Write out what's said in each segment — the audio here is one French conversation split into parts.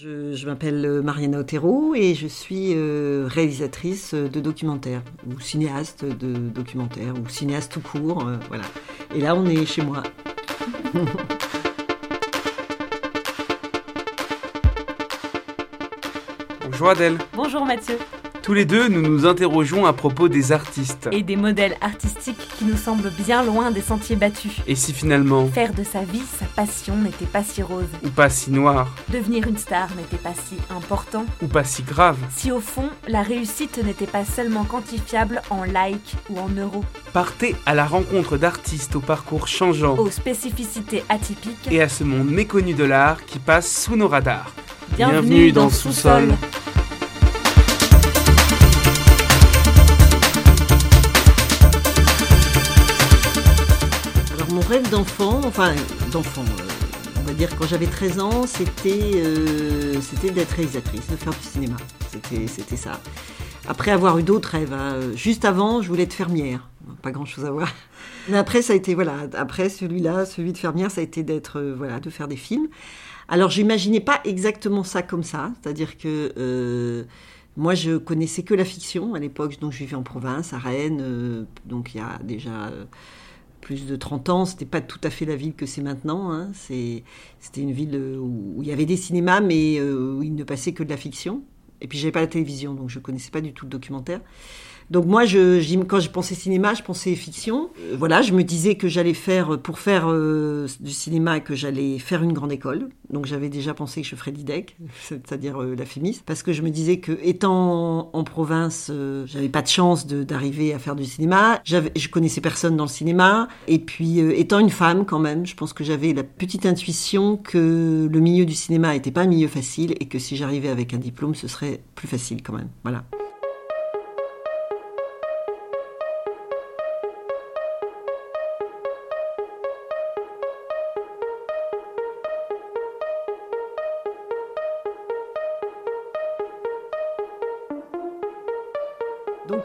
Je, m'appelle Mariana Otero et je suis euh, réalisatrice de documentaires ou cinéaste de documentaires ou cinéaste tout court, euh, voilà. Et là, on est chez moi. Bonjour Adèle. Bonjour Mathieu. Tous les deux, nous nous interrogeons à propos des artistes. Et des modèles artistiques qui nous semblent bien loin des sentiers battus. Et si finalement... Faire de sa vie sa passion n'était pas si rose. Ou pas si noir. Devenir une star n'était pas si important. Ou pas si grave. Si au fond, la réussite n'était pas seulement quantifiable en likes ou en euros. Partez à la rencontre d'artistes au parcours changeant. Aux spécificités atypiques. Et à ce monde méconnu de l'art qui passe sous nos radars. Bienvenue, dans, Sous-sol. D'enfant, enfin d'enfant, euh, on va dire quand j'avais 13 ans, c'était euh, c'était d'être réalisatrice, de faire du cinéma. C'était ça. Après avoir eu d'autres rêves, hein, juste avant, je voulais être fermière. Pas grand chose à voir. Mais après, ça a été, voilà, après celui-là, celui de fermière, ça a été d'être, euh, voilà, de faire des films. Alors, j'imaginais pas exactement ça comme ça. C'est-à-dire que moi, je connaissais que la fiction à l'époque, donc je vivais en province, à Rennes, donc il y a déjà plus de 30 ans, c'était pas tout à fait la ville que c'est maintenant. Hein. C'était une ville où, il y avait des cinémas, mais euh, où il ne passait que de la fiction. Et puis j'avais pas la télévision, donc je connaissais pas du tout le documentaire. Donc moi, je, quand je pensais cinéma, je pensais fiction. Euh, voilà, je me disais que j'allais faire, pour faire euh, du cinéma, que j'allais faire une grande école. Donc j'avais déjà pensé que je ferais l'IDEC, c'est-à-dire euh, la FEMIS, parce que je me disais que étant en province, j'avais pas de chance d'arriver à faire du cinéma. Je connaissais personne dans le cinéma. Et puis étant une femme quand même, je pense que j'avais la petite intuition que le milieu du cinéma n'était pas un milieu facile et que si j'arrivais avec un diplôme, ce serait plus facile quand même. Voilà.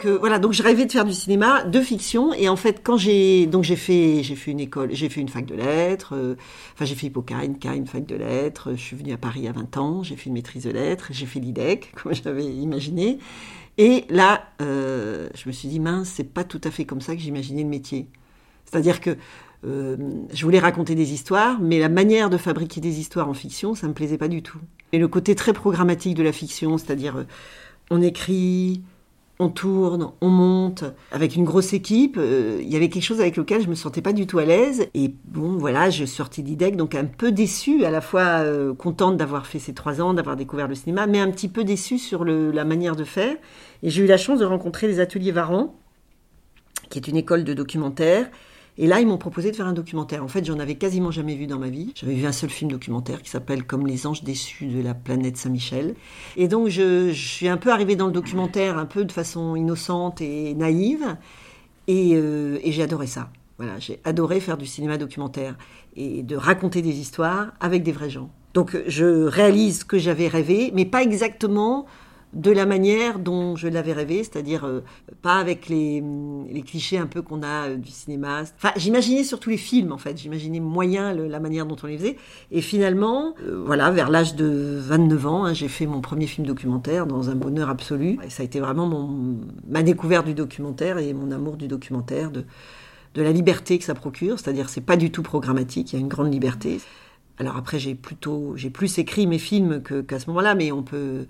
Euh, voilà, donc je rêvais de faire du cinéma, de fiction, et en fait quand j'ai donc fait j'ai fait une école, j'ai fait une fac de lettres, euh, enfin j'ai fait Hippocane, une fac de lettres, je suis venue à Paris à 20 ans, j'ai fait une maîtrise de lettres, j'ai fait l'IDEC comme j'avais imaginé, et là euh, je me suis dit mince c'est pas tout à fait comme ça que j'imaginais le métier, c'est-à-dire que je voulais raconter des histoires, mais la manière de fabriquer des histoires en fiction, ça me plaisait pas du tout. Et le côté très programmatique de la fiction, c'est-à-dire on écrit, on tourne, on monte, avec une grosse équipe. Euh, il y avait quelque chose avec lequel je me sentais pas du tout à l'aise. Et bon, voilà, je sortais d'IDEC, donc un peu déçue, à la fois euh, contente d'avoir fait ces trois ans, d'avoir découvert le cinéma, mais un petit peu déçue sur la manière de faire. Et j'ai eu la chance de rencontrer les ateliers Varan, qui est une école de documentaire, et là, ils m'ont proposé de faire un documentaire. En fait, j'en avais quasiment jamais vu dans ma vie. J'avais vu un seul film documentaire qui s'appelle Comme les anges déçus de la planète Saint-Michel. Et donc, je, suis un peu arrivée dans le documentaire un peu de façon innocente et naïve. Et, euh, et j'ai adoré ça. Voilà, j'ai adoré faire du cinéma documentaire et de raconter des histoires avec des vrais gens. Donc, je réalise que j'avais rêvé, mais pas exactement de la manière dont je l'avais rêvé, c'est-à-dire euh, pas avec les, clichés un peu qu'on a euh, du cinéma. Enfin, j'imaginais surtout les films en fait, j'imaginais moyen la manière dont on les faisait. Et finalement, euh, voilà, vers l'âge de 29 ans, hein, j'ai fait mon premier film documentaire dans un bonheur absolu. Et ça a été vraiment mon, ma découverte du documentaire et mon amour du documentaire, de, de la liberté que ça procure, c'est-à-dire c'est pas du tout programmatique, il y a une grande liberté. Alors après, j'ai plutôt, j'ai plus écrit mes films qu'à ce moment-là, mais on peut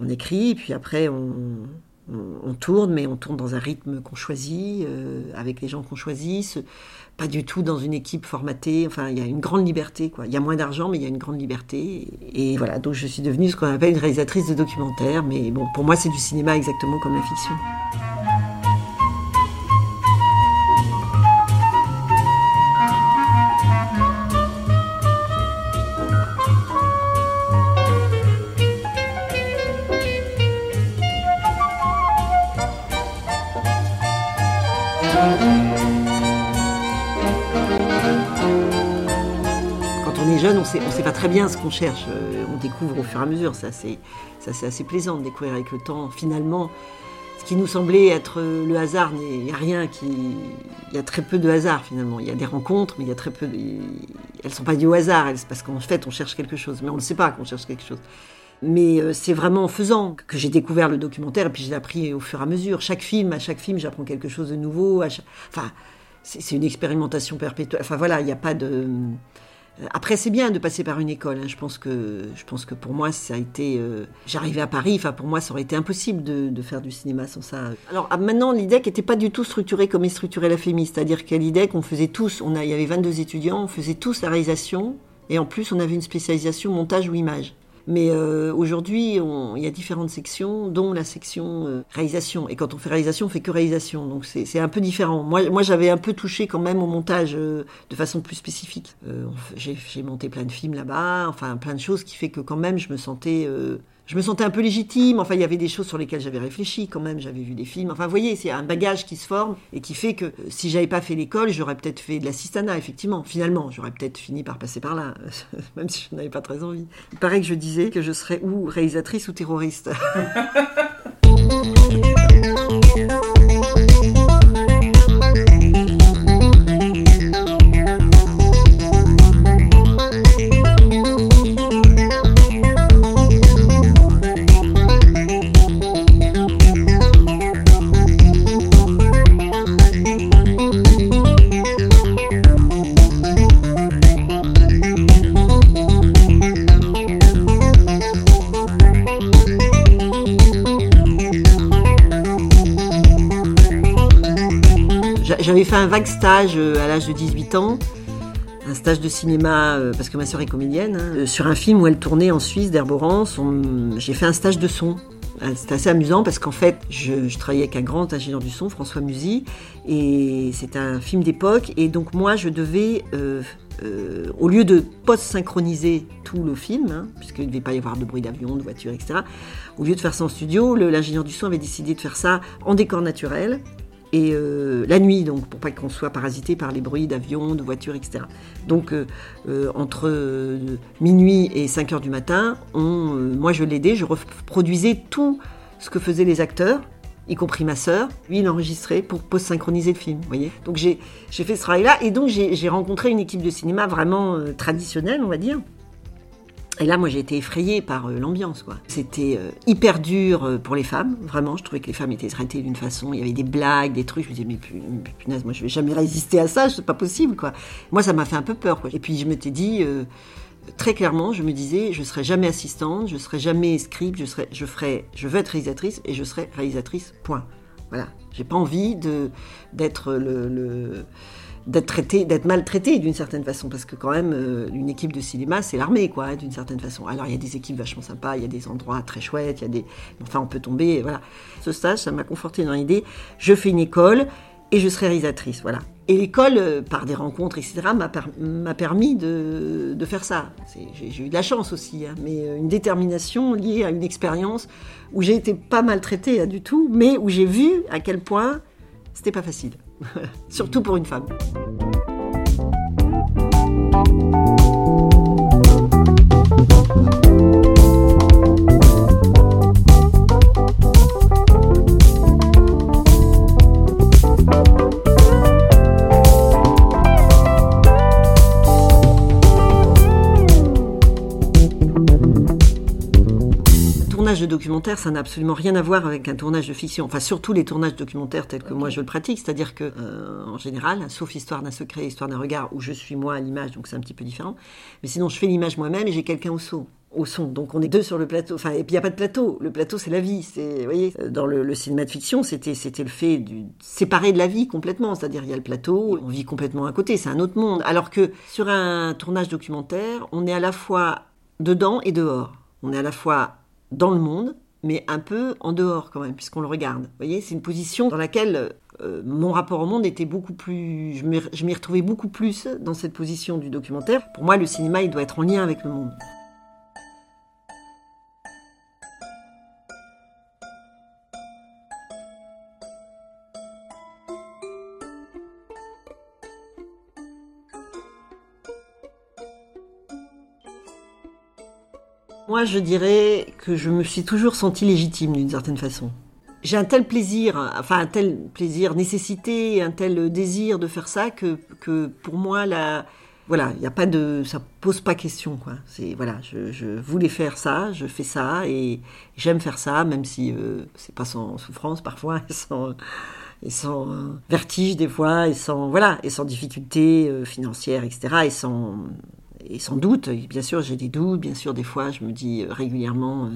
on écrit, puis après on, tourne, mais on tourne dans un rythme qu'on choisit, euh, avec les gens qu'on choisit, pas du tout dans une équipe formatée. Enfin, il y a une grande liberté, quoi. Il y a moins d'argent, mais il y a une grande liberté. Et, voilà, donc je suis devenue ce qu'on appelle une réalisatrice de documentaire. Mais bon, pour moi, c'est du cinéma exactement comme la fiction. Très bien ce qu'on cherche. Euh, on découvre au fur et à mesure. Ça, c'est, assez plaisant de découvrir avec le temps. Finalement, Ce qui nous semblait être le hasard, il n'y a rien qui. Il y a très peu de hasard finalement. Il y a des rencontres, mais il y a très peu. De... Elles sont pas dues au hasard, c'est parce qu'en fait on cherche quelque chose, mais on ne sait pas qu'on cherche quelque chose. Mais euh, c'est vraiment en faisant que j'ai découvert le documentaire et puis j'ai appris au fur et à mesure. Chaque film, à chaque film, j'apprends quelque chose de nouveau. Enfin, c'est une expérimentation perpétuelle. Enfin voilà, il n'y a pas de. Après, c'est bien de passer par une école. Hein. Je pense que, je pense que pour moi, ça a été. Euh, j'arrivais à Paris. Enfin, pour moi, ça aurait été impossible de, faire du cinéma sans ça. Alors ah, maintenant, l'idée n'était pas du tout structurée comme est structurée la FEMI, c'est-à-dire qu'à l'idée qu'on faisait tous. On il y avait 22 étudiants, on faisait tous la réalisation, et en plus, on avait une spécialisation montage ou image. Mais euh, aujourd'hui, il y a différentes sections, dont la section euh, réalisation. Et quand on fait réalisation, on fait que réalisation. Donc c'est un peu différent. Moi, j'avais un peu touché quand même au montage euh, de façon plus spécifique. J'ai monté plein de films là-bas, enfin plein de choses qui fait que quand même je me sentais je me sentais un peu légitime. Enfin, il y avait des choses sur lesquelles j'avais réfléchi quand même. J'avais vu des films. Enfin, vous voyez, c'est un bagage qui se forme et qui fait que euh, si j'avais pas fait l'école, j'aurais peut-être fait de l'assistanat, effectivement. Finalement, j'aurais peut-être fini par passer par là, même si je n'avais pas très envie. Il paraît que je disais que je serais ou réalisatrice ou terroriste. fait un vague stage euh, à l'âge de 18 ans, un stage de cinéma, euh, parce que ma sœur est comédienne, hein, euh, sur un film où elle tournait en Suisse, d'Herborance. J'ai fait un stage de son. C'était assez amusant parce qu'en fait, je, travaillais avec un grand ingénieur du son, François Musy, et c'était un film d'époque. Et donc moi, je devais, au lieu de post-synchroniser tout le film, hein, puisqu'il ne devait pas y avoir de bruit d'avion, de voiture, etc., au lieu de faire ça en studio, l'ingénieur du son avait décidé de faire ça en décor naturel et euh, la nuit, donc pour pas qu'on soit parasité par les bruits d'avions, de voitures, etc. Donc euh, euh, entre minuit et 5 heures du matin, moi je l'aidais, je reproduisais tout ce que faisaient les acteurs, y compris ma sœur. Lui, il enregistrait pour post-synchroniser le film, voyez. Donc j'ai fait ce travail-là et donc j'ai rencontré une équipe de cinéma vraiment traditionnelle, on va dire. Et là, moi, j'ai été effrayée par euh, l'ambiance, quoi. C'était euh, hyper dur euh, pour les femmes, vraiment. Je trouvais que les femmes étaient traitées d'une façon. Il y avait des blagues, des trucs. Je me disais, mais punaise, moi, je vais jamais résister à ça. C'est pas possible. Moi, ça m'a fait un peu peur. Et puis, je m'étais dit, très clairement, je me disais, je serai jamais assistante, je serai jamais script, je serai, veux être réalisatrice et je serai réalisatrice. Point. Voilà. J'ai pas envie d'être le d'être traité, d'être maltraité d'une certaine façon, parce que quand même, euh, une équipe de cinéma, c'est l'armée, quoi, d'une certaine façon. Alors, il y a des équipes vachement sympas, il y a des endroits très chouettes, il y a des... Enfin, on peut tomber, voilà. Ce stage, ça m'a conforté dans l'idée, je fais une école et je serai réalisatrice, voilà. Et l'école, euh, par des rencontres, etc., m'a, permis de, faire ça. j'ai, eu de la chance aussi, hein, mais euh, une détermination liée à une expérience où j'ai été pas maltraitée hein, du tout, mais où j'ai vu à quel point c'était pas facile. Surtout pour une femme. Tournage de documentaire, ça n'a absolument rien à voir avec un tournage de fiction. Enfin, surtout les tournages documentaires tels que moi je le pratique. C'est-à-dire que, euh, en général, sauf Histoire d'un secret, Histoire d'un regard, où je suis moi à l'image, donc c'est un petit peu différent. Mais sinon, je fais l'image moi-même et j'ai quelqu'un au son au son. Donc on est deux sur le plateau. Enfin, et puis il n'y a pas de plateau. Le plateau, c'est la vie. C'est, voyez, dans le, cinéma de fiction, c'était, c'était le fait du séparer de la vie complètement. C'est-à-dire, il y a le plateau, on vit complètement à côté. C'est un autre monde. Alors que sur un tournage documentaire, on est à la fois dedans et dehors. On est à la fois dans le monde, mais un peu en dehors quand même, puisqu'on le regarde. Vous voyez, c'est une position dans laquelle euh, mon rapport au monde était beaucoup plus... Je m'y retrouvais beaucoup plus dans cette position du documentaire. Pour moi, le cinéma, il doit être en lien avec le monde. Moi, je dirais que je me suis toujours sentie légitime d'une certaine façon. j'ai un tel plaisir, enfin un tel plaisir, nécessité, un tel désir de faire ça que, que pour moi, la, voilà, il a pas de, ça pose pas question quoi. Voilà, je, voulais faire ça, je fais ça et j'aime faire ça, même si euh, c'est pas sans souffrance parfois, et sans, et sans vertige des fois, et sans voilà, et sans difficulté euh, financière, etc. Et sans et sans doute, bien sûr, j'ai des doutes, bien sûr, des fois, je me dis régulièrement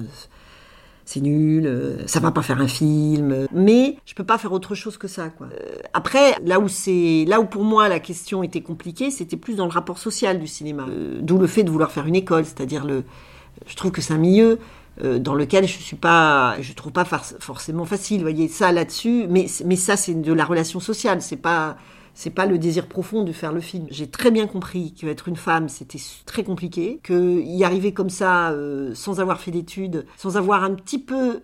c'est nul, euh, ça va pas faire un film, mais je peux pas faire autre chose que ça quoi. Euh, après là où c'est là où pour moi la question était compliquée, c'était plus dans le rapport social du cinéma. Euh, d'où le fait de vouloir faire une école, c'est-à-dire le je trouve que c'est un milieu dans lequel je suis pas je trouve pas forcément facile, voyez ça là-dessus, mais mais ça c'est de la relation sociale, c'est pas c'est pas le désir profond de faire le film. J'ai très bien compris qu'être une femme, c'était très compliqué, que y arriver comme ça, euh, sans avoir fait d'études, sans avoir un petit peu...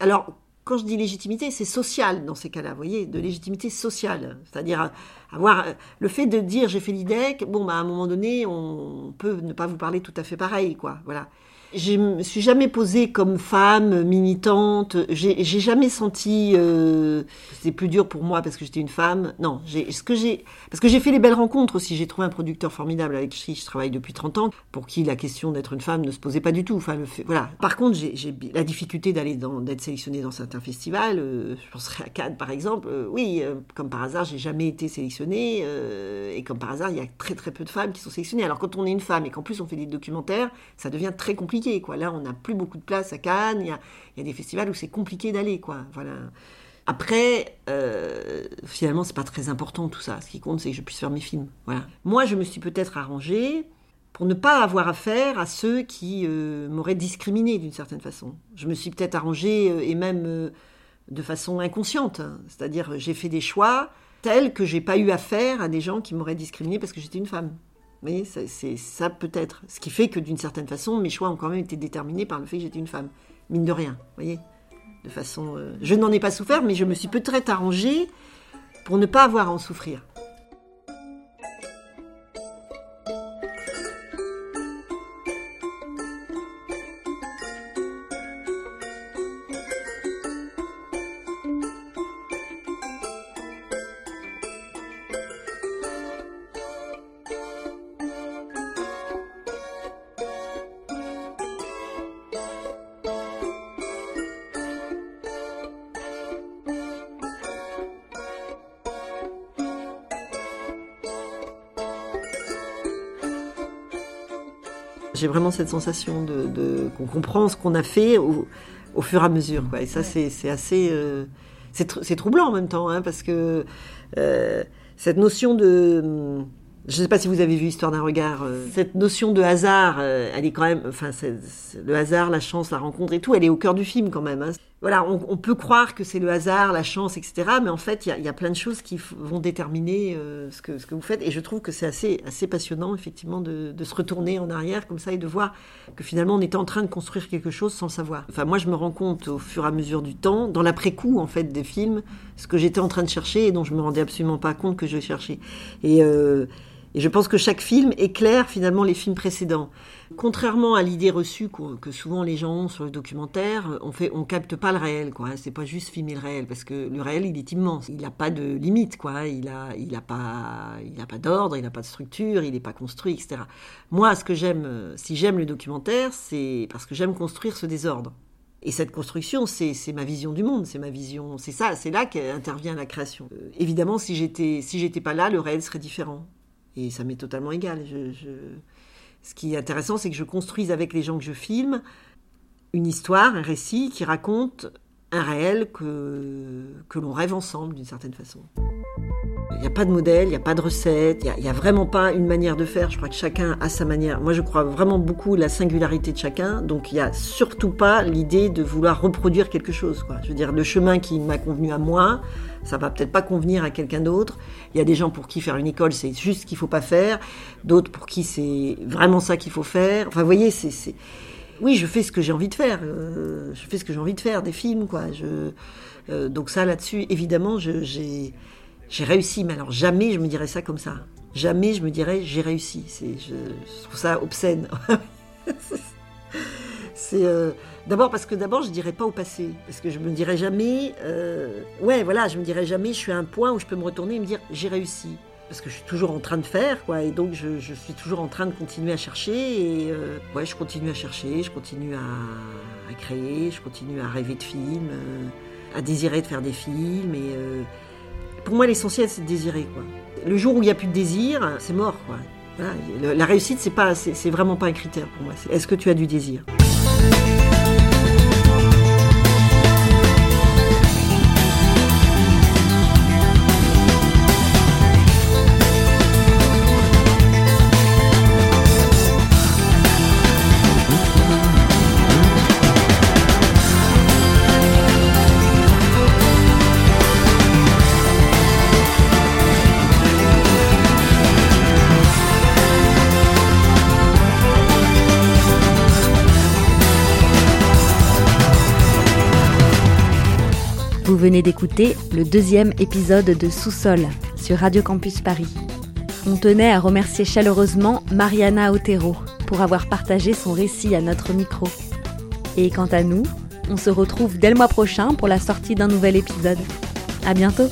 Alors, quand je dis légitimité, c'est social dans ces cas-là, vous voyez, de légitimité sociale. C'est-à-dire avoir le fait de dire j'ai fait l'IDEC, bon, bah, à un moment donné, on peut ne pas vous parler tout à fait pareil, quoi. Voilà. Je me suis jamais posée comme femme militante. J'ai jamais senti. Euh, C'était plus dur pour moi parce que j'étais une femme. Non, ce que j'ai parce que j'ai fait les belles rencontres aussi. J'ai trouvé un producteur formidable avec qui je travaille depuis 30 ans, pour qui la question d'être une femme ne se posait pas du tout. Voilà. Par contre, j'ai la difficulté d'aller d'être sélectionnée dans certains festivals. Euh, je penserais à Cannes par exemple. Euh, oui, euh, comme par hasard, j'ai jamais été sélectionnée et comme par hasard, il y a très très peu de femmes qui sont sélectionnées. Alors quand on est une femme et qu'en plus on fait des documentaires, ça devient très compliqué Là, on n'a plus beaucoup de place à Cannes. Il y a, des festivals où c'est compliqué d'aller. Voilà. Après, euh, finalement, c'est pas très important tout ça. Ce qui compte, c'est que je puisse faire mes films. Voilà. Moi, je me suis peut-être arrangée pour ne pas avoir affaire à ceux qui euh, m'auraient discriminé d'une certaine façon. Je me suis peut-être arrangée, euh, et même euh, de façon inconsciente. Hein. C'est-à-dire, j'ai fait des choix tels que j'ai pas eu affaire à des gens qui m'auraient discriminé parce que j'étais une femme. Mais c'est ça peut-être. Ce qui fait que d'une certaine façon, mes choix ont quand même été déterminés par le fait que j'étais une femme. Mine de rien, vous voyez De façon. Euh, je n'en ai pas souffert, mais je me suis peut-être arrangée pour ne pas avoir à en souffrir. J'ai vraiment cette sensation de, qu'on comprend ce qu'on a fait au, fur et à mesure. Quoi. Et ça, c'est assez. Euh, c'est troublant en même temps, hein, parce que euh, cette notion de. Je ne sais pas si vous avez vu Histoire d'un regard. Euh, cette notion de hasard, elle est quand même. Enfin, le hasard, la chance, la rencontre et tout, elle est au cœur du film quand même. Hein voilà, on, peut croire que c'est le hasard, la chance, etc. Mais en fait, il y, a plein de choses qui vont déterminer euh, ce, que, vous faites. Et je trouve que c'est assez, assez passionnant, effectivement, de, se retourner en arrière comme ça et de voir que finalement, on était en train de construire quelque chose sans savoir. Enfin, moi, je me rends compte au fur et à mesure du temps, dans l'après-coup, en fait, des films, ce que j'étais en train de chercher et dont je me rendais absolument pas compte que je cherchais. Et, euh, et je pense que chaque film éclaire finalement les films précédents. Contrairement à l'idée reçue que souvent les gens ont sur le documentaire, on fait, capte pas le réel, quoi. C'est pas juste filmer le réel, parce que le réel, il est immense. Il n'a pas de limite, il a pas d'ordre, il n'a pas de structure, il n'est pas construit, etc. Moi, ce que j'aime, si j'aime le documentaire, c'est parce que j'aime construire ce désordre. Et cette construction, c'est ma vision du monde, c'est ma vision, c'est ça, c'est là qu'intervient la création. Euh, évidemment, si j'étais, si j'étais pas là, le réel serait différent. Et ça m'est totalement égal. ce qui est intéressant, c'est que je construise avec les gens que je filme une histoire, un récit qui raconte un réel que, que l'on rêve ensemble d'une certaine façon. Il n'y a pas de modèle, il n'y a pas de recette, il n'y a, vraiment pas une manière de faire. Je crois que chacun a sa manière. Moi, je crois vraiment beaucoup à la singularité de chacun. Donc, il n'y a surtout pas l'idée de vouloir reproduire quelque chose. Je veux dire, le chemin qui m'a convenu à moi, ça va peut-être pas convenir à quelqu'un d'autre. Il y a des gens pour qui faire une école, c'est juste ce qu'il faut pas faire. D'autres pour qui c'est vraiment ça qu'il faut faire. Enfin, vous voyez, c'est... Oui, je fais ce que j'ai envie de faire. Euh, je fais ce que j'ai envie de faire, des films, quoi. Euh, donc ça, là-dessus, évidemment, j'ai j'ai réussi, mais alors jamais je me dirais ça comme ça. Jamais je me dirais j'ai réussi. Je, trouve ça obscène. C'est euh, d'abord parce que d'abord je dirais pas au passé, parce que je me dirais jamais, euh, ouais voilà, je me dirais jamais, je suis à un point où je peux me retourner et me dire j'ai réussi, parce que je suis toujours en train de faire, quoi, et donc je, suis toujours en train de continuer à chercher, et euh, ouais, je continue à chercher, je continue à, créer, je continue à rêver de films, à désirer de faire des films, et pour moi l'essentiel c'est de désirer, quoi. Le jour où il n'y a plus de désir, c'est mort, quoi. La réussite, c'est pas, vraiment pas un critère pour moi. Est-ce que tu as du désir? Vous venez d'écouter le deuxième épisode de Sous-sol sur Radio Campus Paris. On tenait à remercier chaleureusement Mariana Otero pour avoir partagé son récit à notre micro. Et quant à nous, on se retrouve dès le mois prochain pour la sortie d'un nouvel épisode. À bientôt!